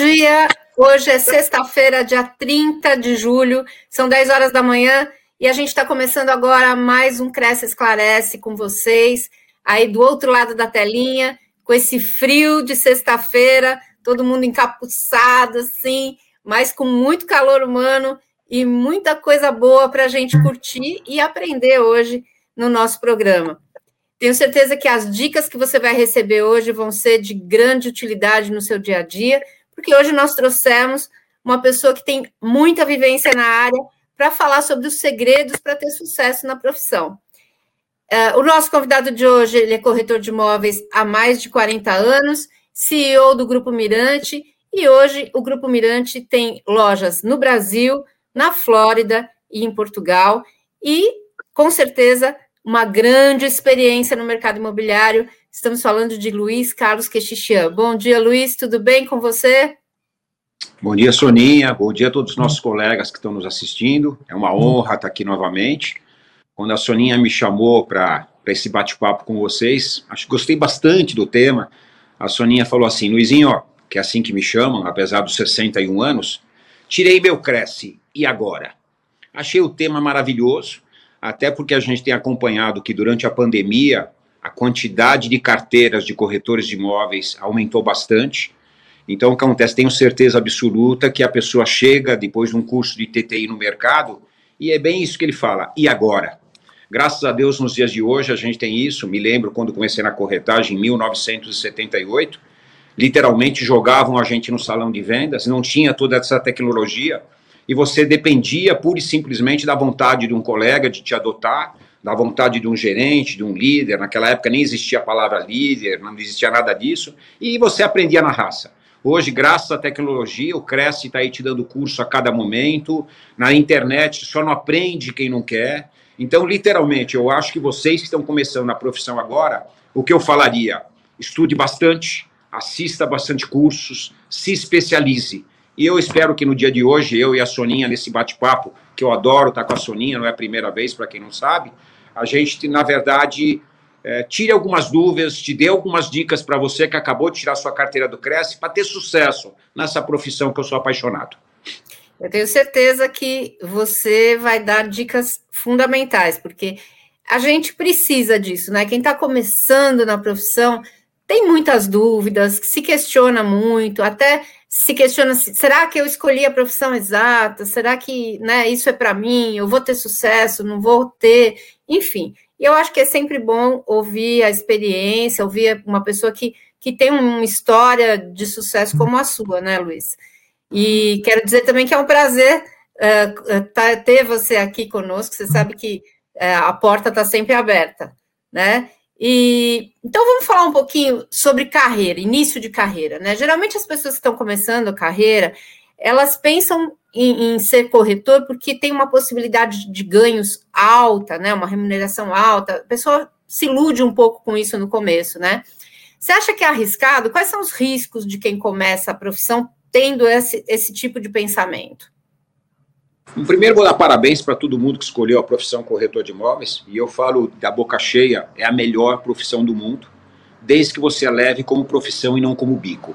dia. Hoje é sexta-feira, dia 30 de julho, são 10 horas da manhã e a gente está começando agora mais um Cresce Esclarece com vocês, aí do outro lado da telinha, com esse frio de sexta-feira, todo mundo encapuçado assim, mas com muito calor humano e muita coisa boa para a gente curtir e aprender hoje no nosso programa. Tenho certeza que as dicas que você vai receber hoje vão ser de grande utilidade no seu dia a dia, porque hoje nós trouxemos uma pessoa que tem muita vivência na área para falar sobre os segredos para ter sucesso na profissão. Uh, o nosso convidado de hoje ele é corretor de imóveis há mais de 40 anos, CEO do Grupo Mirante, e hoje o Grupo Mirante tem lojas no Brasil, na Flórida e em Portugal, e com certeza uma grande experiência no mercado imobiliário. Estamos falando de Luiz Carlos Quexixian. Bom dia, Luiz, tudo bem com você? Bom dia, Soninha. Bom dia a todos os nossos colegas que estão nos assistindo. É uma honra estar aqui novamente. Quando a Soninha me chamou para esse bate-papo com vocês, acho que gostei bastante do tema. A Soninha falou assim: Luizinho, ó, que é assim que me chamam, apesar dos 61 anos, tirei meu Cresce, e agora? Achei o tema maravilhoso até porque a gente tem acompanhado que durante a pandemia a quantidade de carteiras de corretores de imóveis aumentou bastante. Então, o que acontece? Tenho certeza absoluta que a pessoa chega depois de um curso de TTI no mercado e é bem isso que ele fala. E agora? Graças a Deus, nos dias de hoje, a gente tem isso. Me lembro quando comecei na corretagem em 1978. Literalmente jogavam a gente no salão de vendas, não tinha toda essa tecnologia e você dependia pura e simplesmente da vontade de um colega de te adotar, da vontade de um gerente, de um líder. Naquela época nem existia a palavra líder, não existia nada disso, e você aprendia na raça. Hoje, graças à tecnologia, o Cresce está aí te dando curso a cada momento. Na internet, só não aprende quem não quer. Então, literalmente, eu acho que vocês que estão começando na profissão agora, o que eu falaria? Estude bastante, assista bastante cursos, se especialize. E eu espero que no dia de hoje, eu e a Soninha, nesse bate-papo, que eu adoro estar com a Soninha, não é a primeira vez, para quem não sabe, a gente, na verdade, é, tire algumas dúvidas, te dê algumas dicas para você que acabou de tirar sua carteira do Cresce, para ter sucesso nessa profissão que eu sou apaixonado. Eu tenho certeza que você vai dar dicas fundamentais, porque a gente precisa disso, né? Quem está começando na profissão tem muitas dúvidas, se questiona muito, até se questiona será que eu escolhi a profissão exata? Será que né, isso é para mim? Eu vou ter sucesso? Não vou ter? Enfim, e eu acho que é sempre bom ouvir a experiência, ouvir uma pessoa que, que tem uma história de sucesso como a sua, né, Luiz? E quero dizer também que é um prazer uh, ter você aqui conosco. Você sabe que uh, a porta está sempre aberta, né? E então vamos falar um pouquinho sobre carreira, início de carreira, né? Geralmente as pessoas que estão começando a carreira, elas pensam em, em, ser corretor porque tem uma possibilidade de ganhos alta, né? Uma remuneração alta. A pessoa se ilude um pouco com isso no começo, né? Você acha que é arriscado? Quais são os riscos de quem começa a profissão tendo esse, esse tipo de pensamento? Primeiro, vou dar parabéns para todo mundo que escolheu a profissão corretor de imóveis, e eu falo da boca cheia, é a melhor profissão do mundo, desde que você a leve como profissão e não como bico,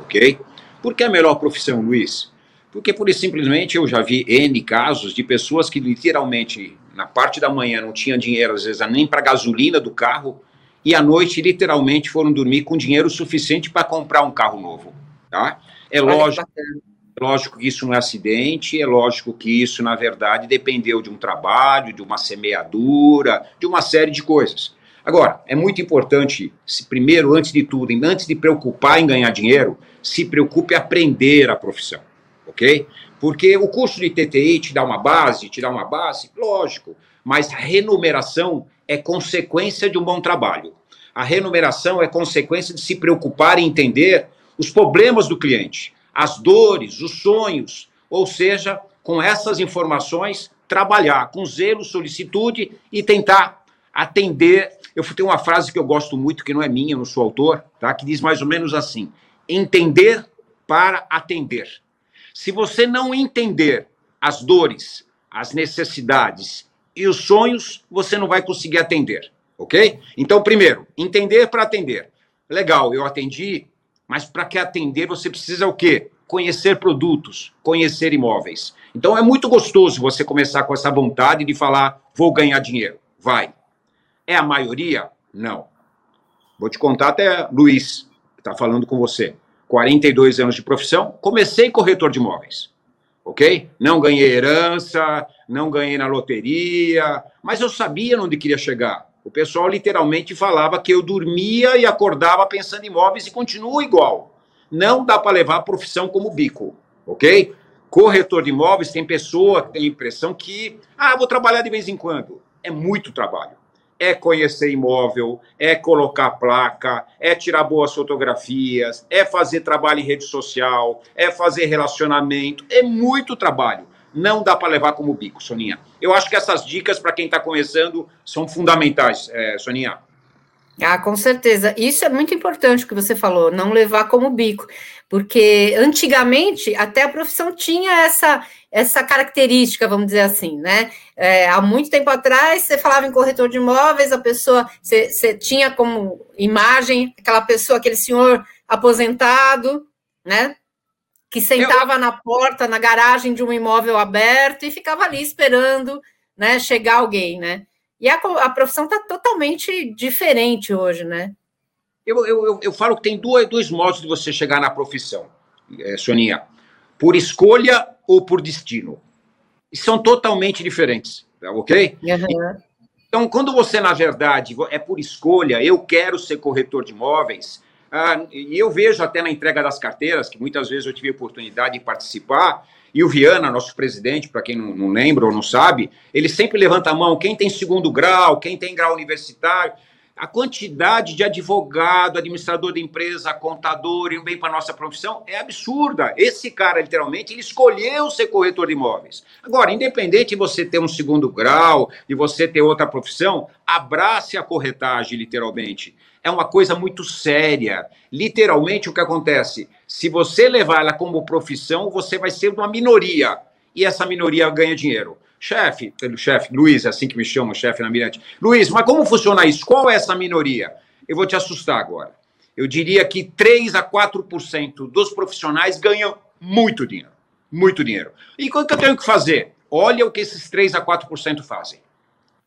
ok? Por que a melhor profissão, Luiz? Porque, por simplesmente, eu já vi N casos de pessoas que literalmente, na parte da manhã, não tinham dinheiro, às vezes, nem para gasolina do carro, e à noite, literalmente, foram dormir com dinheiro suficiente para comprar um carro novo, tá? É lógico lógico que isso não é acidente, é lógico que isso, na verdade, dependeu de um trabalho, de uma semeadura, de uma série de coisas. Agora, é muito importante, se primeiro, antes de tudo, antes de preocupar em ganhar dinheiro, se preocupe em aprender a profissão, ok? Porque o curso de TTI te dá uma base, te dá uma base, lógico, mas a remuneração é consequência de um bom trabalho. A remuneração é consequência de se preocupar em entender os problemas do cliente as dores, os sonhos, ou seja, com essas informações, trabalhar com zelo, solicitude e tentar atender. Eu tenho uma frase que eu gosto muito, que não é minha, eu não sou autor, tá? que diz mais ou menos assim: entender para atender. Se você não entender as dores, as necessidades e os sonhos, você não vai conseguir atender, ok? Então, primeiro, entender para atender. Legal, eu atendi mas para que atender você precisa o quê? conhecer produtos, conhecer imóveis. Então é muito gostoso você começar com essa vontade de falar, vou ganhar dinheiro. Vai. É a maioria? Não. Vou te contar até Luiz, que está falando com você. 42 anos de profissão, comecei corretor de imóveis. Ok? Não ganhei herança, não ganhei na loteria, mas eu sabia onde queria chegar. O pessoal literalmente falava que eu dormia e acordava pensando em imóveis e continuo igual. Não dá para levar a profissão como bico, ok? Corretor de imóveis tem pessoa que tem a impressão que, ah, vou trabalhar de vez em quando. É muito trabalho. É conhecer imóvel, é colocar placa, é tirar boas fotografias, é fazer trabalho em rede social, é fazer relacionamento. É muito trabalho não dá para levar como bico, Soninha. Eu acho que essas dicas, para quem está começando, são fundamentais, é, Soninha. Ah, com certeza. Isso é muito importante o que você falou, não levar como bico, porque antigamente até a profissão tinha essa essa característica, vamos dizer assim, né? É, há muito tempo atrás, você falava em corretor de imóveis, a pessoa, você, você tinha como imagem aquela pessoa, aquele senhor aposentado, né? que sentava eu... na porta, na garagem de um imóvel aberto e ficava ali esperando né, chegar alguém, né? E a, a profissão está totalmente diferente hoje, né? Eu, eu, eu, falo que tem dois, dois modos de você chegar na profissão, é, Soninha. Por escolha ou por destino. E são totalmente diferentes, tá ok? Uhum. Então, quando você, na verdade, é por escolha, eu quero ser corretor de imóveis, ah, e eu vejo até na entrega das carteiras, que muitas vezes eu tive a oportunidade de participar, e o Viana, nosso presidente, para quem não, não lembra ou não sabe, ele sempre levanta a mão, quem tem segundo grau, quem tem grau universitário a quantidade de advogado, administrador de empresa, contador, e vem para nossa profissão é absurda. Esse cara, literalmente, ele escolheu ser corretor de imóveis. Agora, independente de você ter um segundo grau, de você ter outra profissão, abrace a corretagem, literalmente. É uma coisa muito séria. Literalmente, o que acontece? Se você levar ela como profissão, você vai ser uma minoria. E essa minoria ganha dinheiro. Chefe, chefe, Luiz, é assim que me chama, chefe na Mirante. Luiz, mas como funciona isso? Qual é essa minoria? Eu vou te assustar agora. Eu diria que 3 a 4% dos profissionais ganham muito dinheiro. Muito dinheiro. E o que eu tenho que fazer? Olha o que esses 3 a 4% fazem.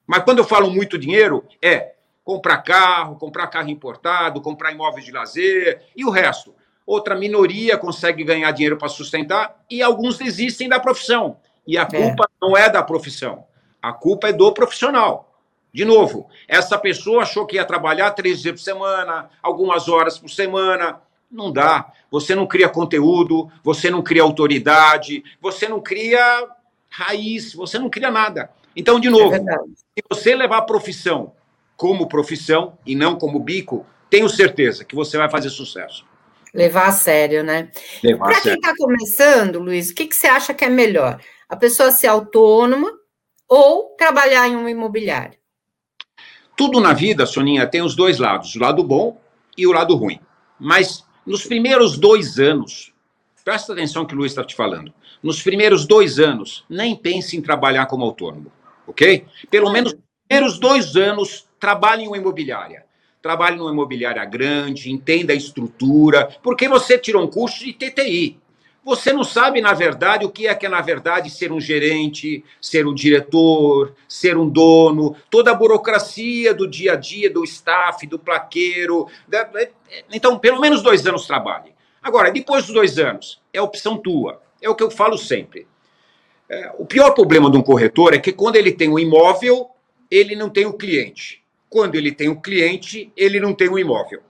Mas quando eu falo muito dinheiro, é comprar carro, comprar carro importado, comprar imóveis de lazer e o resto. Outra minoria consegue ganhar dinheiro para sustentar e alguns desistem da profissão. E a é. culpa é. não é da profissão, a culpa é do profissional. De novo, essa pessoa achou que ia trabalhar três dias por semana, algumas horas por semana. Não dá. Você não cria conteúdo, você não cria autoridade, você não cria raiz, você não cria nada. Então, de novo, é se você levar a profissão como profissão e não como bico, tenho certeza que você vai fazer sucesso. Levar a sério, né? Para quem está começando, Luiz, o que, que você acha que é melhor? A pessoa ser autônoma ou trabalhar em um imobiliário? Tudo na vida, Soninha, tem os dois lados, o lado bom e o lado ruim. Mas nos primeiros dois anos, presta atenção que o Luiz está te falando, nos primeiros dois anos, nem pense em trabalhar como autônomo, ok? Pelo menos nos primeiros dois anos, trabalhe em uma imobiliária. Trabalhe numa imobiliária grande, entenda a estrutura, porque você tirou um curso de TTI. Você não sabe, na verdade, o que é que é, na verdade, ser um gerente, ser um diretor, ser um dono, toda a burocracia do dia a dia, do staff, do plaqueiro. Então, pelo menos dois anos trabalhe. Agora, depois dos dois anos, é opção tua. É o que eu falo sempre. É, o pior problema de um corretor é que quando ele tem o um imóvel, ele não tem o cliente. Quando ele tem o cliente, ele não tem o imóvel.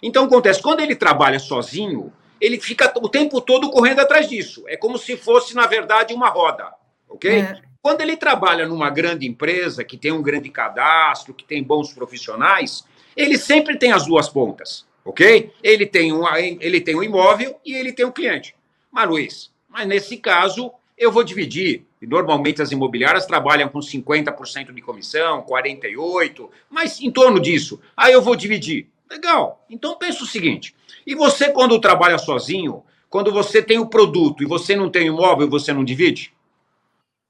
Então, acontece, quando ele trabalha sozinho, ele fica o tempo todo correndo atrás disso. É como se fosse, na verdade, uma roda, ok? É. Quando ele trabalha numa grande empresa, que tem um grande cadastro, que tem bons profissionais, ele sempre tem as duas pontas, ok? Ele tem um, ele tem um imóvel e ele tem um cliente. Mas, Luiz, mas nesse caso, eu vou dividir. Normalmente as imobiliárias trabalham com 50% de comissão, 48%, mas em torno disso. Aí eu vou dividir. Legal. Então pensa o seguinte: e você, quando trabalha sozinho, quando você tem o produto e você não tem imóvel, você não divide?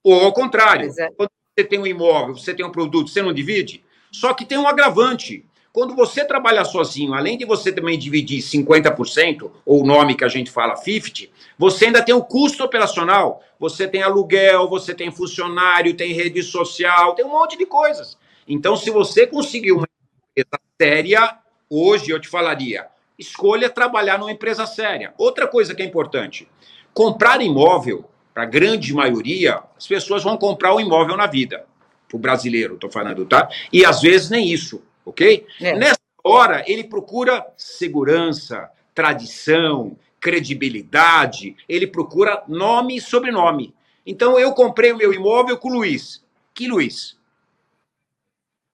Ou ao contrário, é. quando você tem um imóvel, você tem um produto, você não divide? Só que tem um agravante. quando você trabalha sozinho, além de você também dividir 50%, ou o nome que a gente fala 50%, você ainda tem o custo operacional. Você tem aluguel, você tem funcionário, tem rede social, tem um monte de coisas. Então, se você conseguir uma empresa séria, hoje eu te falaria, escolha trabalhar numa empresa séria. Outra coisa que é importante, comprar imóvel, para a grande maioria, as pessoas vão comprar o um imóvel na vida. Para o brasileiro, estou falando, tá? E às vezes nem isso, ok? É. Nessa hora, ele procura segurança, tradição, credibilidade, ele procura nome e sobrenome. Então, eu comprei o meu imóvel com o Luiz. Que Luiz?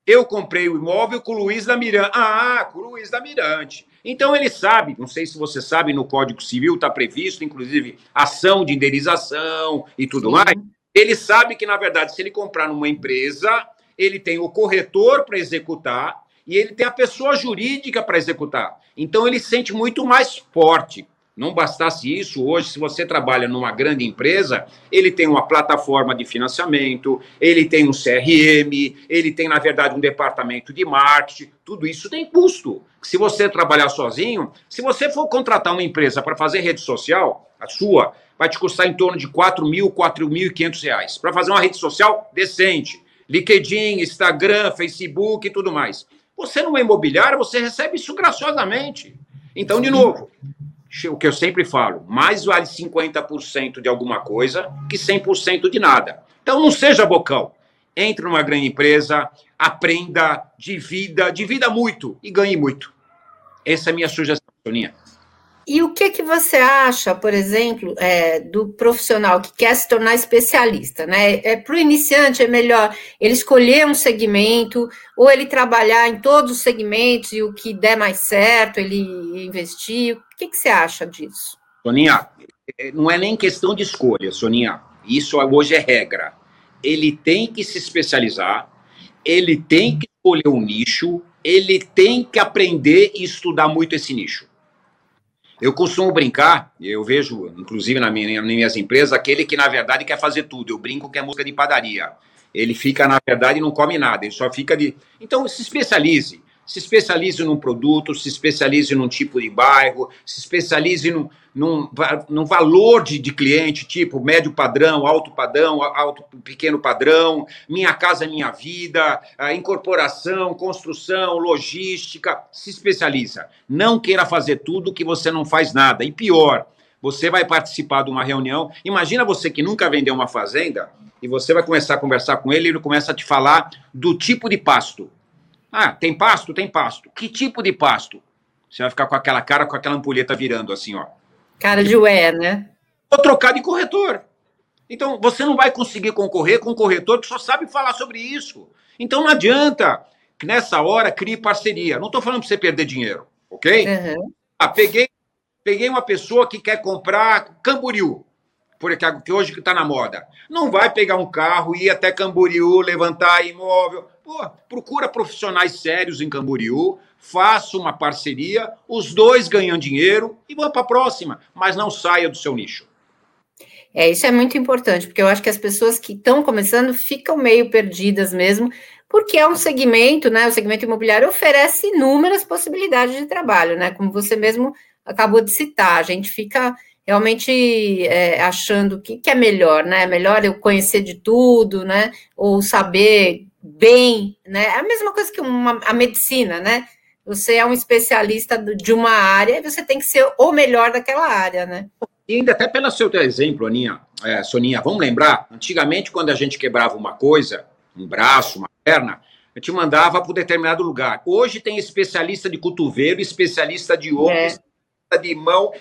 Eu comprei o imóvel com o Luiz da Mirante. Ah, com o Luiz da Mirante. Então ele sabe, não sei se você sabe, no Código Civil está previsto, inclusive, ação de indenização e tudo Sim. mais. Ele sabe que, na verdade, se ele comprar numa empresa, ele tem o corretor para executar e ele tem a pessoa jurídica para executar. Então ele sente muito mais forte. Não bastasse isso, hoje, se você trabalha numa grande empresa, ele tem uma plataforma de financiamento, ele tem um CRM, ele tem, na verdade, um departamento de marketing, tudo isso tem custo. Se você trabalhar sozinho, se você for contratar uma empresa para fazer rede social, a sua, vai te custar em torno de 4 mil, 4.500 reais. Para fazer uma rede social decente. LinkedIn, Instagram, Facebook e tudo mais. Você numa imobiliária, você recebe isso graciosamente. Então, de novo, o que eu sempre falo, mais vale 50% de alguma coisa que 100% de nada. Então não seja bocão. Entre numa grande empresa, aprenda, divida, divida muito e ganhe muito. Essa é a minha sugestão, Soninha. E o que, que você acha, por exemplo, é, do profissional que quer se tornar especialista? Né? É, Para o iniciante, é melhor ele escolher um segmento ou ele trabalhar em todos os segmentos e o que der mais certo, ele investir? O que, que você acha disso? Soninha, é, não é nem questão de escolha, Soninha. Isso hoje é regra. Ele tem que se especializar, ele tem que escolher um nicho, ele tem que aprender e estudar muito esse nicho. Eu costumo brincar, eu vejo, inclusive na minha, nas minhas empresas, aquele que na verdade quer fazer tudo. Eu brinco que é música de padaria. Ele fica, na verdade, não come nada, ele só fica de. Então, se especialize se especialize num produto, se especialize num tipo de bairro, se especialize num, num, num valor de, de cliente, tipo médio padrão, alto padrão, alto pequeno padrão, minha casa, minha vida, incorporação, construção, logística, se especializa. Não queira fazer tudo que você não faz nada. E pior, você vai participar de uma reunião. Imagina você que nunca vendeu uma fazenda e você vai começar a conversar com ele e ele começa a te falar do tipo de pasto. Ah, tem pasto? Tem pasto. Que tipo de pasto? Você vai ficar com aquela cara, com aquela ampulheta virando assim, ó. Cara de ué, né? Vou trocar de corretor. Então, você não vai conseguir concorrer com um corretor que só sabe falar sobre isso. Então, não adianta que nessa hora crie parceria. Não estou falando para você perder dinheiro, ok? Uhum. Ah, peguei, peguei uma pessoa que quer comprar Camboriú, porque que hoje está na moda. Não vai pegar um carro, ir até Camboriú, levantar imóvel. Pô, procura profissionais sérios em Camboriú, faça uma parceria, os dois ganham dinheiro e vão para a próxima, mas não saia do seu nicho. É, isso é muito importante, porque eu acho que as pessoas que estão começando ficam meio perdidas mesmo, porque é um segmento, né? O segmento imobiliário oferece inúmeras possibilidades de trabalho, né? Como você mesmo acabou de citar, a gente fica realmente é, achando que, que é melhor, né? É melhor eu conhecer de tudo, né? Ou saber bem, né? É a mesma coisa que uma, a medicina, né? Você é um especialista de uma área e você tem que ser o melhor daquela área, né? E ainda até pelo seu exemplo, Aninha, é, Soninha, vamos lembrar, antigamente quando a gente quebrava uma coisa, um braço, uma perna, a gente mandava para um determinado lugar. Hoje tem especialista de cotovelo, especialista de ombro, é de mão.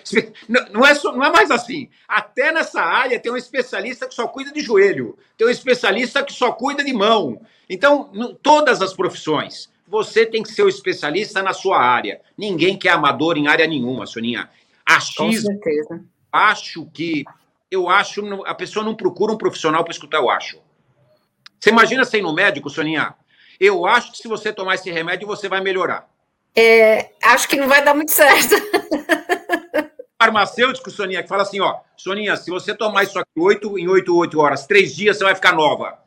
Não é, só, não é mais assim. Até nessa área tem um especialista que só cuida de joelho, tem um especialista que só cuida de mão. Então, todas as profissões, você tem que ser o um especialista na sua área. Ninguém quer amador em área nenhuma, Soninha. Achismo, Com certeza. Acho que. Eu acho. A pessoa não procura um profissional para escutar, eu acho. Você imagina ser no médico, Soninha? Eu acho que se você tomar esse remédio, você vai melhorar. É, acho que não vai dar muito certo. Farmacêutico, Soninha, que fala assim: ó, Soninha, se você tomar isso aqui 8, em 8, 8 horas, 3 dias, você vai ficar nova.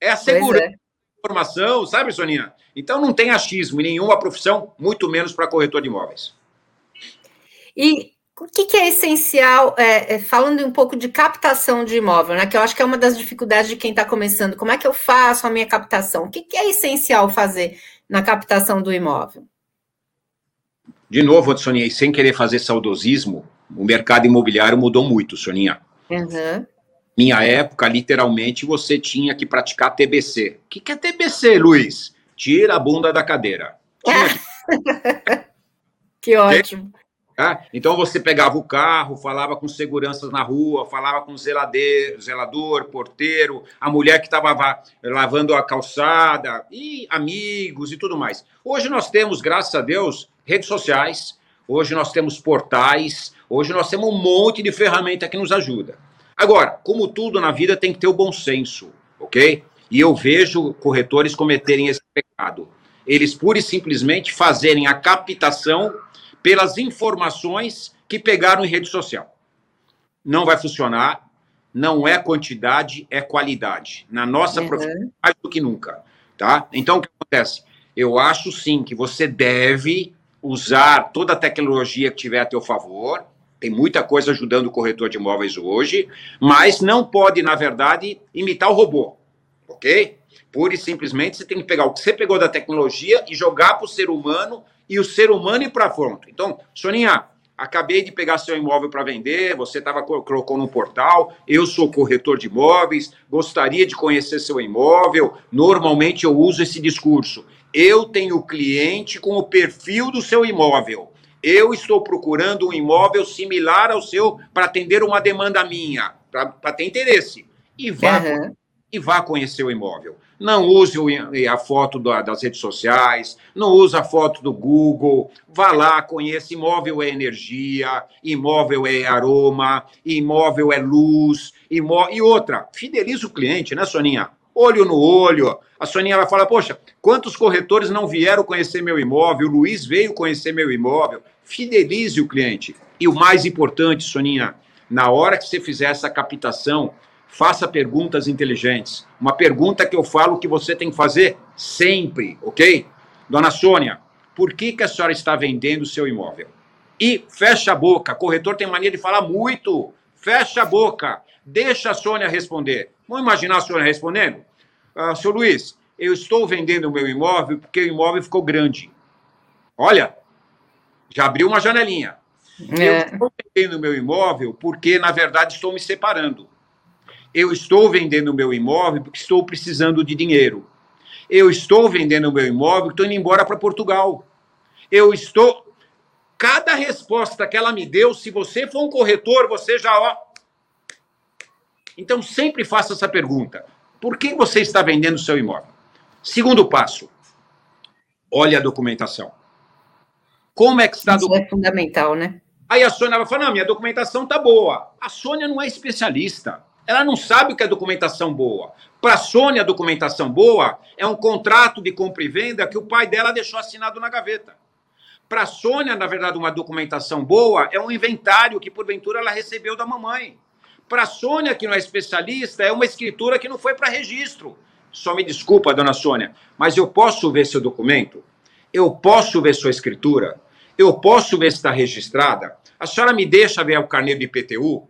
É a segurança. É. informação, sabe, Soninha? Então não tem achismo em nenhuma profissão, muito menos para corretor de imóveis. E o que, que é essencial, é, é, falando um pouco de captação de imóvel, né? Que eu acho que é uma das dificuldades de quem está começando. Como é que eu faço a minha captação? O que, que é essencial fazer na captação do imóvel? De novo, Soninha, e sem querer fazer saudosismo, o mercado imobiliário mudou muito, Soninha. Uhum. Minha época, literalmente, você tinha que praticar TBC. O que, que é TBC, Luiz? Tira a bunda da cadeira. Que... que ótimo. Tá? Então você pegava o carro, falava com seguranças na rua, falava com zeladeiro, zelador, porteiro, a mulher que estava lavando a calçada, e amigos e tudo mais. Hoje nós temos, graças a Deus, redes sociais, hoje nós temos portais, hoje nós temos um monte de ferramenta que nos ajuda. Agora, como tudo na vida tem que ter o bom senso, ok? E eu vejo corretores cometerem esse pecado. Eles pura e simplesmente fazerem a captação pelas informações que pegaram em rede social. Não vai funcionar, não é quantidade, é qualidade. Na nossa uhum. profissão, mais do que nunca. Tá? Então, o que acontece? Eu acho sim que você deve usar toda a tecnologia que tiver a teu favor. Tem muita coisa ajudando o corretor de imóveis hoje, mas não pode, na verdade, imitar o robô. Ok? Pura e simplesmente você tem que pegar o que você pegou da tecnologia e jogar para o ser humano e o ser humano ir para frente. Então, Soninha, acabei de pegar seu imóvel para vender, você tava, colocou no portal, eu sou corretor de imóveis, gostaria de conhecer seu imóvel. Normalmente eu uso esse discurso. Eu tenho cliente com o perfil do seu imóvel. Eu estou procurando um imóvel similar ao seu para atender uma demanda minha, para ter interesse. E vá, uhum. e vá conhecer o imóvel. Não use a foto das redes sociais, não use a foto do Google. Vá lá, conheça. Imóvel é energia, imóvel é aroma, imóvel é luz. Imó... E outra, fidelize o cliente, né, Soninha? Olho no olho. A Soninha vai falar: Poxa, quantos corretores não vieram conhecer meu imóvel? O Luiz veio conhecer meu imóvel. Fidelize o cliente. E o mais importante, Soninha, na hora que você fizer essa captação, faça perguntas inteligentes. Uma pergunta que eu falo que você tem que fazer sempre, ok? Dona Sônia, por que, que a senhora está vendendo o seu imóvel? E fecha a boca. Corretor tem mania de falar muito. Fecha a boca. Deixa a Sônia responder. Vamos imaginar a Sônia respondendo? Ah, seu Luiz, eu estou vendendo o meu imóvel porque o imóvel ficou grande. Olha, já abriu uma janelinha. É. Eu estou vendendo o meu imóvel porque, na verdade, estou me separando. Eu estou vendendo o meu imóvel porque estou precisando de dinheiro. Eu estou vendendo o meu imóvel porque estou indo embora para Portugal. Eu estou. Cada resposta que ela me deu, se você for um corretor, você já. Ó... Então sempre faça essa pergunta: por que você está vendendo o seu imóvel? Segundo passo, olhe a documentação. Como é que está a documentação? é fundamental, né? Aí a Sônia vai falar: não, minha documentação está boa. A Sônia não é especialista. Ela não sabe o que é documentação boa. Para a Sônia, documentação boa é um contrato de compra e venda que o pai dela deixou assinado na gaveta. Para a Sônia, na verdade, uma documentação boa é um inventário que, porventura, ela recebeu da mamãe. Para a Sônia, que não é especialista, é uma escritura que não foi para registro. Só me desculpa, dona Sônia, mas eu posso ver seu documento? Eu posso ver sua escritura? Eu posso ver se está registrada? A senhora me deixa ver o carneiro de IPTU?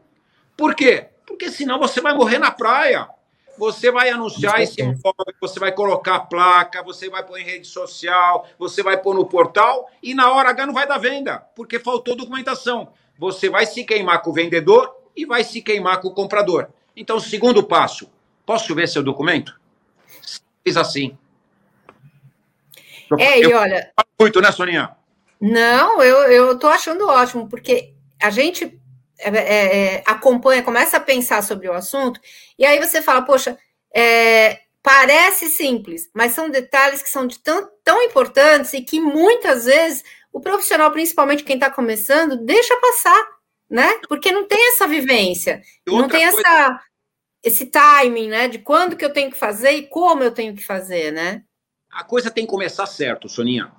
Por quê? Porque senão você vai morrer na praia. Você vai anunciar esse imóvel, você vai colocar placa, você vai pôr em rede social, você vai pôr no portal e na hora H não vai dar venda, porque faltou documentação. Você vai se queimar com o vendedor e vai se queimar com o comprador. Então, segundo passo, posso ver seu documento? Fiz assim. É, eu, e olha. Muito, né, Soninha? Não, eu, eu tô achando ótimo, porque a gente é, é, é, acompanha, começa a pensar sobre o assunto, e aí você fala, poxa, é, parece simples, mas são detalhes que são de tão, tão importantes e que muitas vezes o profissional, principalmente quem está começando, deixa passar, né? Porque não tem essa vivência, não tem coisa... essa, esse timing, né? De quando que eu tenho que fazer e como eu tenho que fazer, né? A coisa tem que começar certo, Soninha.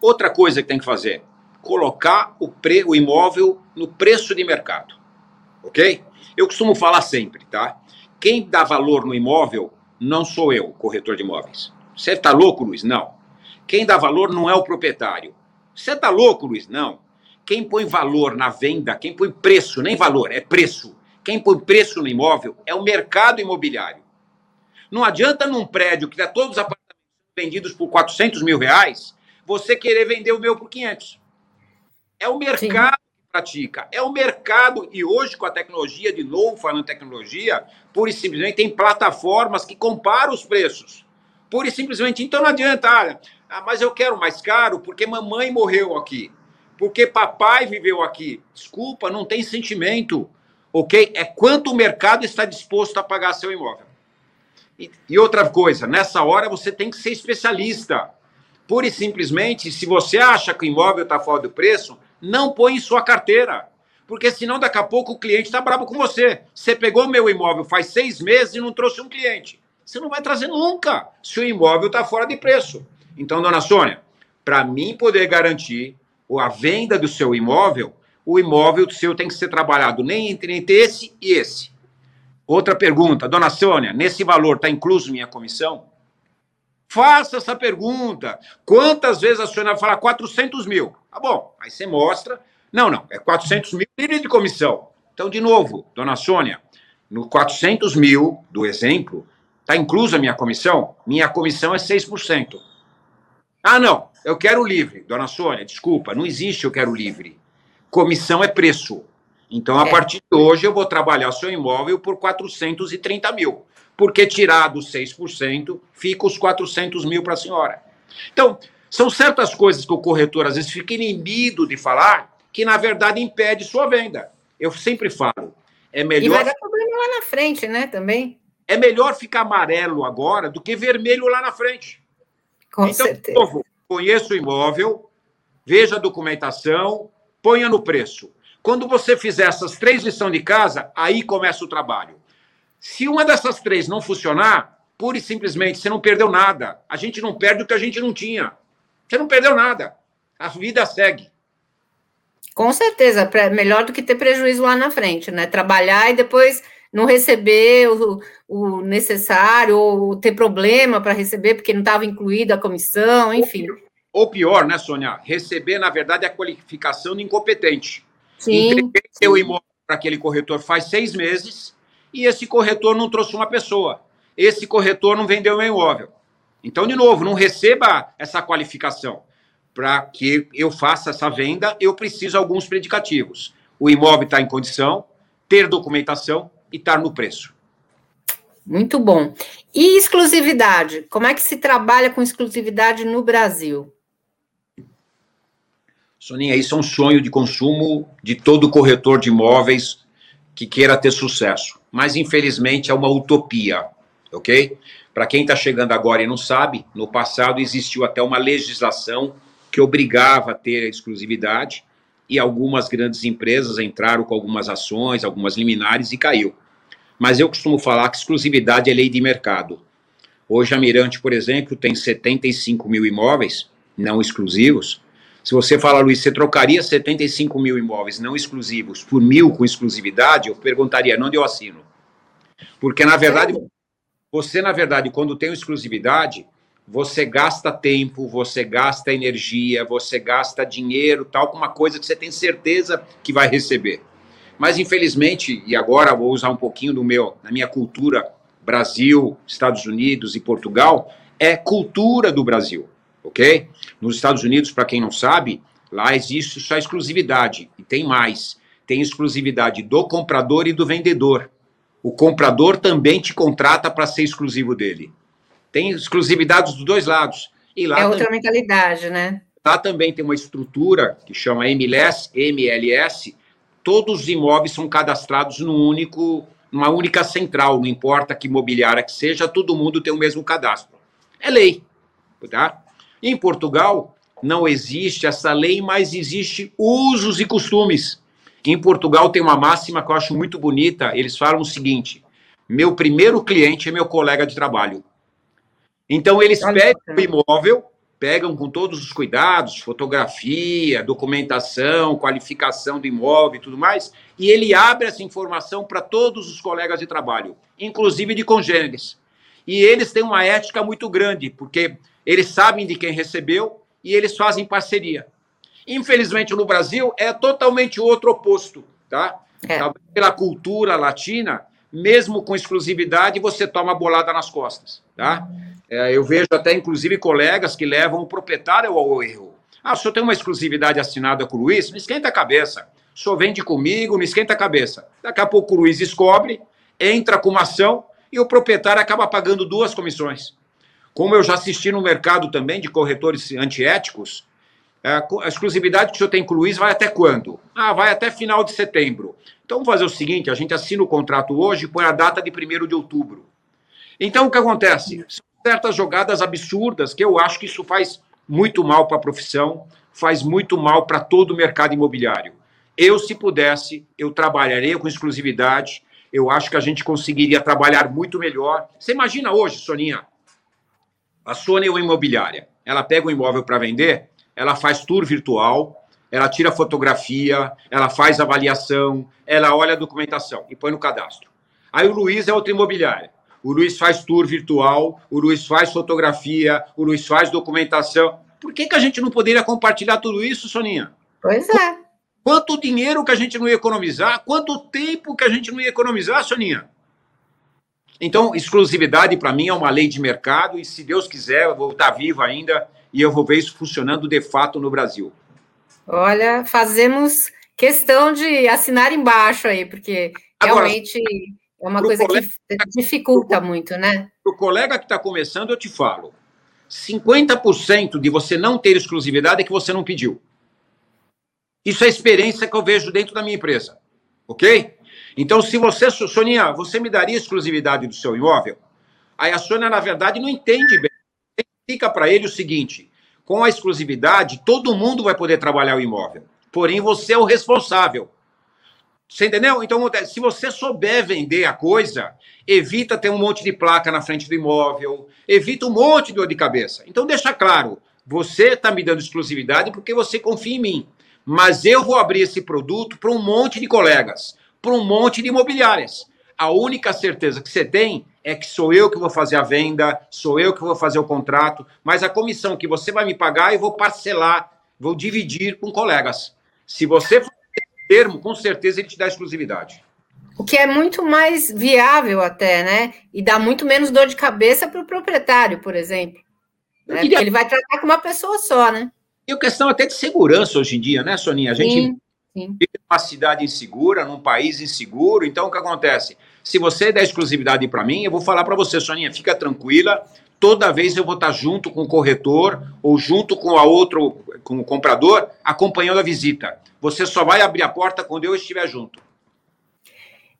Outra coisa que tem que fazer, colocar o, pre, o imóvel no preço de mercado. Ok? Eu costumo falar sempre, tá? Quem dá valor no imóvel não sou eu, corretor de imóveis. Você está louco, Luiz? Não. Quem dá valor não é o proprietário. Você está louco, Luiz? Não. Quem põe valor na venda, quem põe preço, nem valor, é preço. Quem põe preço no imóvel é o mercado imobiliário. Não adianta num prédio que dá tá todos os apartamentos vendidos por 400 mil reais, você querer vender o meu por 500. É o mercado Sim. que pratica, é o mercado. E hoje, com a tecnologia, de novo falando tecnologia, pura e simplesmente tem plataformas que comparam os preços. Pura e simplesmente. Então não adianta, olha, ah, mas eu quero mais caro porque mamãe morreu aqui porque papai viveu aqui. Desculpa, não tem sentimento, ok? É quanto o mercado está disposto a pagar seu imóvel. E, e outra coisa, nessa hora você tem que ser especialista. Pura e simplesmente, se você acha que o imóvel está fora do preço, não põe em sua carteira. Porque senão daqui a pouco o cliente está bravo com você. Você pegou meu imóvel faz seis meses e não trouxe um cliente. Você não vai trazer nunca se o imóvel está fora de preço. Então, dona Sônia, para mim poder garantir a venda do seu imóvel, o imóvel seu tem que ser trabalhado nem entre, entre esse e esse. Outra pergunta, dona Sônia, nesse valor está incluso minha comissão? Faça essa pergunta. Quantas vezes a senhora fala 400 mil? Tá bom, aí você mostra. Não, não, é 400 mil de comissão. Então, de novo, dona Sônia, no 400 mil do exemplo, está inclusa a minha comissão? Minha comissão é 6%. Ah, não, eu quero livre. Dona Sônia, desculpa, não existe eu quero livre. Comissão é preço. Então, a é. partir de hoje, eu vou trabalhar seu imóvel por 430 mil. Porque tirar dos 6%, fica os 400 mil para a senhora. Então, são certas coisas que o corretor às vezes fica inibido de falar, que na verdade impede sua venda. Eu sempre falo, é melhor. E vai dar problema lá na frente, né? Também. É melhor ficar amarelo agora do que vermelho lá na frente. Com então, certeza. Novo, conheça o imóvel, veja a documentação, ponha no preço. Quando você fizer essas três lições de casa, aí começa o trabalho. Se uma dessas três não funcionar, pura e simplesmente você não perdeu nada. A gente não perde o que a gente não tinha. Você não perdeu nada. A vida segue. Com certeza, melhor do que ter prejuízo lá na frente, né? Trabalhar e depois não receber o, o necessário, ou ter problema para receber porque não estava incluída a comissão, enfim. Ou pior, né, Sônia? Receber, na verdade, a qualificação de incompetente. Sim. Entreguei seu imóvel para aquele corretor faz seis meses e esse corretor não trouxe uma pessoa. Esse corretor não vendeu meu imóvel. Então, de novo, não receba essa qualificação. Para que eu faça essa venda, eu preciso de alguns predicativos. O imóvel está em condição, ter documentação e estar no preço. Muito bom. E exclusividade? Como é que se trabalha com exclusividade no Brasil? Soninha, isso é um sonho de consumo de todo corretor de imóveis que queira ter sucesso. Mas, infelizmente, é uma utopia, ok? Para quem está chegando agora e não sabe, no passado existiu até uma legislação que obrigava a ter a exclusividade e algumas grandes empresas entraram com algumas ações, algumas liminares e caiu. Mas eu costumo falar que exclusividade é lei de mercado. Hoje a Mirante, por exemplo, tem 75 mil imóveis não exclusivos. Se você fala, Luiz, você trocaria 75 mil imóveis não exclusivos por mil com exclusividade? Eu perguntaria, onde eu assino? Porque, na verdade, você, na verdade, quando tem exclusividade, você gasta tempo, você gasta energia, você gasta dinheiro, tal, com uma coisa que você tem certeza que vai receber. Mas infelizmente, e agora vou usar um pouquinho do meu, na minha cultura Brasil, Estados Unidos e Portugal, é cultura do Brasil, ok? Nos Estados Unidos, para quem não sabe, lá existe só exclusividade e tem mais. Tem exclusividade do comprador e do vendedor. O comprador também te contrata para ser exclusivo dele. Tem exclusividade dos dois lados. E lá é outra também, mentalidade, né? Lá também tem uma estrutura que chama MLS, MLS, todos os imóveis são cadastrados num único, numa única central, não importa que imobiliária que seja, todo mundo tem o mesmo cadastro. É lei, tá? Em Portugal não existe essa lei, mas existe usos e costumes. Em Portugal tem uma máxima que eu acho muito bonita, eles falam o seguinte: meu primeiro cliente é meu colega de trabalho. Então eles pegam o imóvel, pegam com todos os cuidados, fotografia, documentação, qualificação do imóvel e tudo mais, e ele abre essa informação para todos os colegas de trabalho, inclusive de congêneres. E eles têm uma ética muito grande, porque eles sabem de quem recebeu e eles fazem parceria. Infelizmente, no Brasil, é totalmente o outro oposto, tá? É. Pela cultura latina, mesmo com exclusividade, você toma bolada nas costas, tá? É, eu vejo até, inclusive, colegas que levam o proprietário ao erro. Ah, o senhor tem uma exclusividade assinada com o Luiz? Não esquenta a cabeça. O senhor vende comigo, não esquenta a cabeça. Daqui a pouco o Luiz descobre, entra com uma ação e o proprietário acaba pagando duas comissões. Como eu já assisti no mercado também de corretores antiéticos, a exclusividade que o senhor tem com o Luiz vai até quando? Ah, vai até final de setembro. Então vamos fazer o seguinte: a gente assina o contrato hoje e põe a data de 1 de outubro. Então o que acontece? São certas jogadas absurdas que eu acho que isso faz muito mal para a profissão, faz muito mal para todo o mercado imobiliário. Eu, se pudesse, eu trabalharia com exclusividade. Eu acho que a gente conseguiria trabalhar muito melhor. Você imagina hoje, Soninha, a Sônia é uma imobiliária. Ela pega um imóvel para vender, ela faz tour virtual, ela tira fotografia, ela faz avaliação, ela olha a documentação e põe no cadastro. Aí o Luiz é outra imobiliária. O Luiz faz tour virtual, o Luiz faz fotografia, o Luiz faz documentação. Por que, que a gente não poderia compartilhar tudo isso, Soninha? Pois é. Quanto dinheiro que a gente não ia economizar? Quanto tempo que a gente não ia economizar, Soninha? Então, exclusividade para mim é uma lei de mercado e, se Deus quiser, eu vou estar vivo ainda e eu vou ver isso funcionando de fato no Brasil. Olha, fazemos questão de assinar embaixo aí, porque Agora, realmente é uma coisa colega, que dificulta pro, muito, né? Para o colega que está começando, eu te falo: 50% de você não ter exclusividade é que você não pediu. Isso é a experiência que eu vejo dentro da minha empresa. Ok? Então, se você, Soninha, você me daria exclusividade do seu imóvel? Aí a Sônia, na verdade, não entende bem. Fica para ele o seguinte: com a exclusividade, todo mundo vai poder trabalhar o imóvel. Porém, você é o responsável. Você entendeu? Então, se você souber vender a coisa, evita ter um monte de placa na frente do imóvel, evita um monte de dor de cabeça. Então, deixa claro: você está me dando exclusividade porque você confia em mim. Mas eu vou abrir esse produto para um monte de colegas para um monte de imobiliárias. A única certeza que você tem é que sou eu que vou fazer a venda, sou eu que vou fazer o contrato, mas a comissão que você vai me pagar, eu vou parcelar, vou dividir com colegas. Se você for termo, com certeza ele te dá exclusividade. O que é muito mais viável até, né? E dá muito menos dor de cabeça para o proprietário, por exemplo. Né? Queria... Porque ele vai tratar com uma pessoa só, né? E a questão até de segurança hoje em dia, né, Soninha? A gente Sim. Sim. uma cidade insegura, num país inseguro. Então, o que acontece? Se você der exclusividade para mim, eu vou falar para você, Soninha, fica tranquila. Toda vez eu vou estar junto com o corretor ou junto com a outro, com o comprador, acompanhando a visita. Você só vai abrir a porta quando eu estiver junto.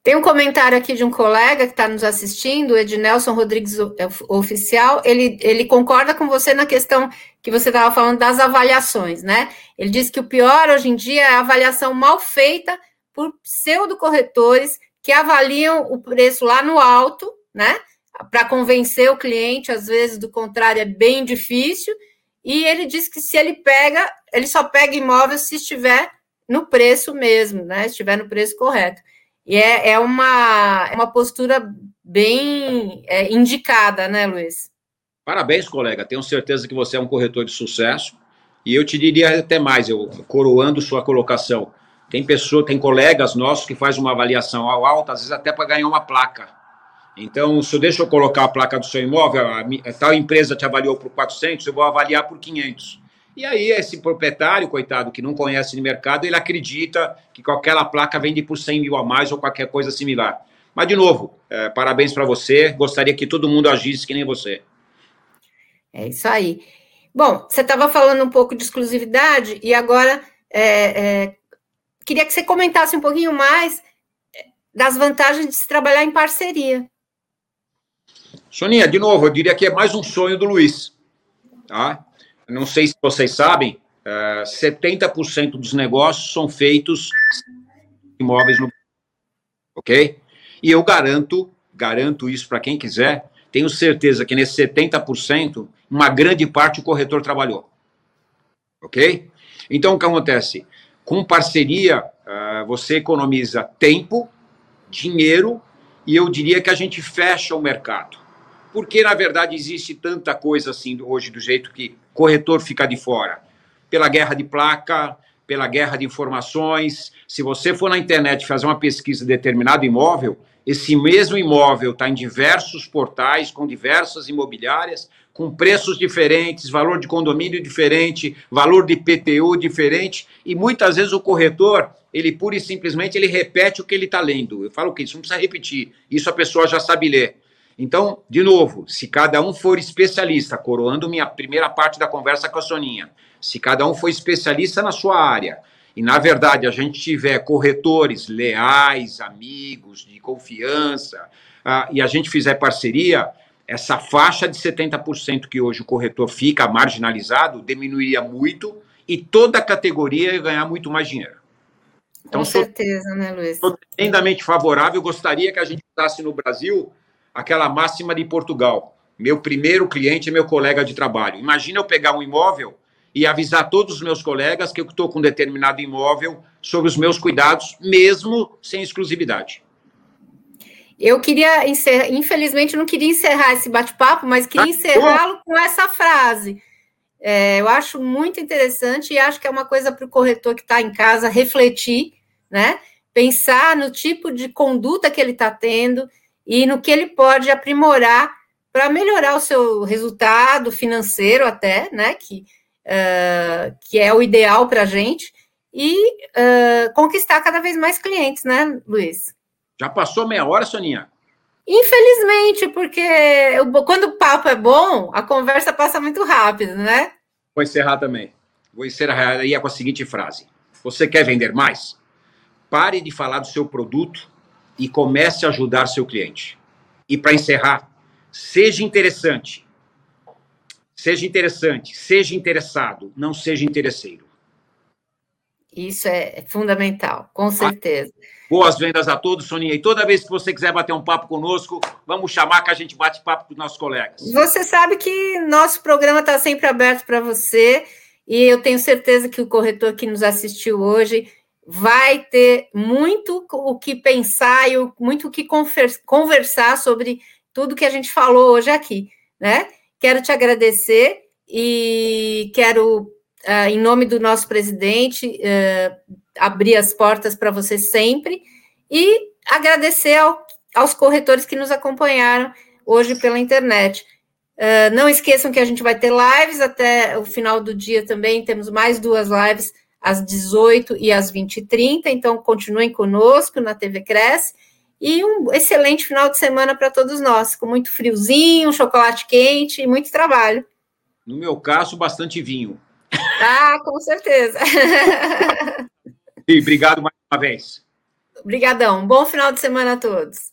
Tem um comentário aqui de um colega que está nos assistindo, Ednelson Rodrigues é Oficial. Ele, ele concorda com você na questão que você estava falando das avaliações, né? Ele diz que o pior hoje em dia é a avaliação mal feita por pseudo-corretores que avaliam o preço lá no alto, né? Para convencer o cliente, às vezes, do contrário, é bem difícil. E ele diz que se ele pega, ele só pega imóvel se estiver no preço mesmo, né? Se estiver no preço correto. E é, é uma, é uma postura bem é, indicada, né, Luiz? Parabéns, colega. Tenho certeza que você é um corretor de sucesso. E eu te diria até mais, eu coroando sua colocação. Tem pessoa, tem colegas nossos que faz uma avaliação ao alto, às vezes até para ganhar uma placa. Então, se eu deixo eu colocar a placa do seu imóvel, a, a tal empresa te avaliou por 400, eu vou avaliar por 500. E aí, esse proprietário, coitado, que não conhece de mercado, ele acredita que qualquer placa vende por 100 mil a mais ou qualquer coisa similar. Mas, de novo, é, parabéns para você. Gostaria que todo mundo agisse que nem você. É isso aí. Bom, você estava falando um pouco de exclusividade e agora é, é, queria que você comentasse um pouquinho mais é, das vantagens de se trabalhar em parceria. Soninha, de novo, eu diria que é mais um sonho do Luiz. Tá? não sei se vocês sabem, uh, é, 70% dos negócios são feitos imóveis no ok? E eu garanto, garanto isso para quem quiser, tenho certeza que nesse 70%, uma grande parte o corretor trabalhou. Ok? Então, o que acontece? Com parceria, uh, você economiza tempo, dinheiro, e eu diria que a gente fecha o mercado. Por que, na verdade, existe tanta coisa assim hoje do jeito que corretor fica de fora? Pela guerra de placa, pela guerra de informações. Se você for na internet fazer uma pesquisa de determinado imóvel, esse mesmo imóvel está em diversos portais, com diversas imobiliárias, com preços diferentes, valor de condomínio diferente, valor de PTU diferente, e muitas vezes o corretor, ele pura e simplesmente ele repete o que ele está lendo. Eu falo que isso não precisa repetir, isso a pessoa já sabe ler. Então, de novo, se cada um for especialista, coroando minha primeira parte da conversa com a Soninha, se cada um for especialista na sua área, e na verdade a gente tiver corretores leais, amigos, de confiança, uh, e a gente fizer parceria, essa faixa de 70% que hoje o corretor fica marginalizado diminuiria muito e toda a categoria ia ganhar muito mais dinheiro. Então, Com certeza, sou, né, Luiz? Sou tremendamente favorável. Gostaria que a gente usasse no Brasil aquela máxima de Portugal. Meu primeiro cliente é meu colega de trabalho. Imagina eu pegar um imóvel e avisar todos os meus colegas que eu estou com um determinado imóvel sobre os meus cuidados, mesmo sem exclusividade. Eu queria encerrar, infelizmente, não queria encerrar esse bate-papo, mas queria ah, encerrá-lo com essa frase. É, eu acho muito interessante e acho que é uma coisa para o corretor que está em casa refletir, né? Pensar no tipo de conduta que ele está tendo e no que ele pode aprimorar para melhorar o seu resultado financeiro até, né? Que, uh, que é o ideal para a gente, e uh, conquistar cada vez mais clientes, né, Luiz? Já passou meia hora, Soninha? Infelizmente, porque quando o papo é bom, a conversa passa muito rápido, né? Vou encerrar também. Vou encerrar aí com a seguinte frase: Você quer vender mais? Pare de falar do seu produto e comece a ajudar seu cliente. E para encerrar, seja interessante. Seja interessante, seja interessado, não seja interesseiro. Isso é fundamental, com certeza. Boas vendas a todos, Soninha. E toda vez que você quiser bater um papo conosco, vamos chamar que a gente bate papo com os nossos colegas. Você sabe que nosso programa está sempre aberto para você e eu tenho certeza que o corretor que nos assistiu hoje vai ter muito o que pensar e muito o que conversar sobre tudo que a gente falou hoje aqui, né? Quero te agradecer e quero, uh, em nome do nosso presidente, uh, abrir as portas para você sempre e agradecer ao, aos corretores que nos acompanharam hoje pela internet. Uh, não esqueçam que a gente vai ter lives até o final do dia também, temos mais duas lives às 18 e às 20h30, então continuem conosco na TV Cresce e um excelente final de semana para todos nós, com muito friozinho, chocolate quente e muito trabalho. No meu caso, bastante vinho. Ah, com certeza. E obrigado mais uma vez. Obrigadão. Bom final de semana a todos.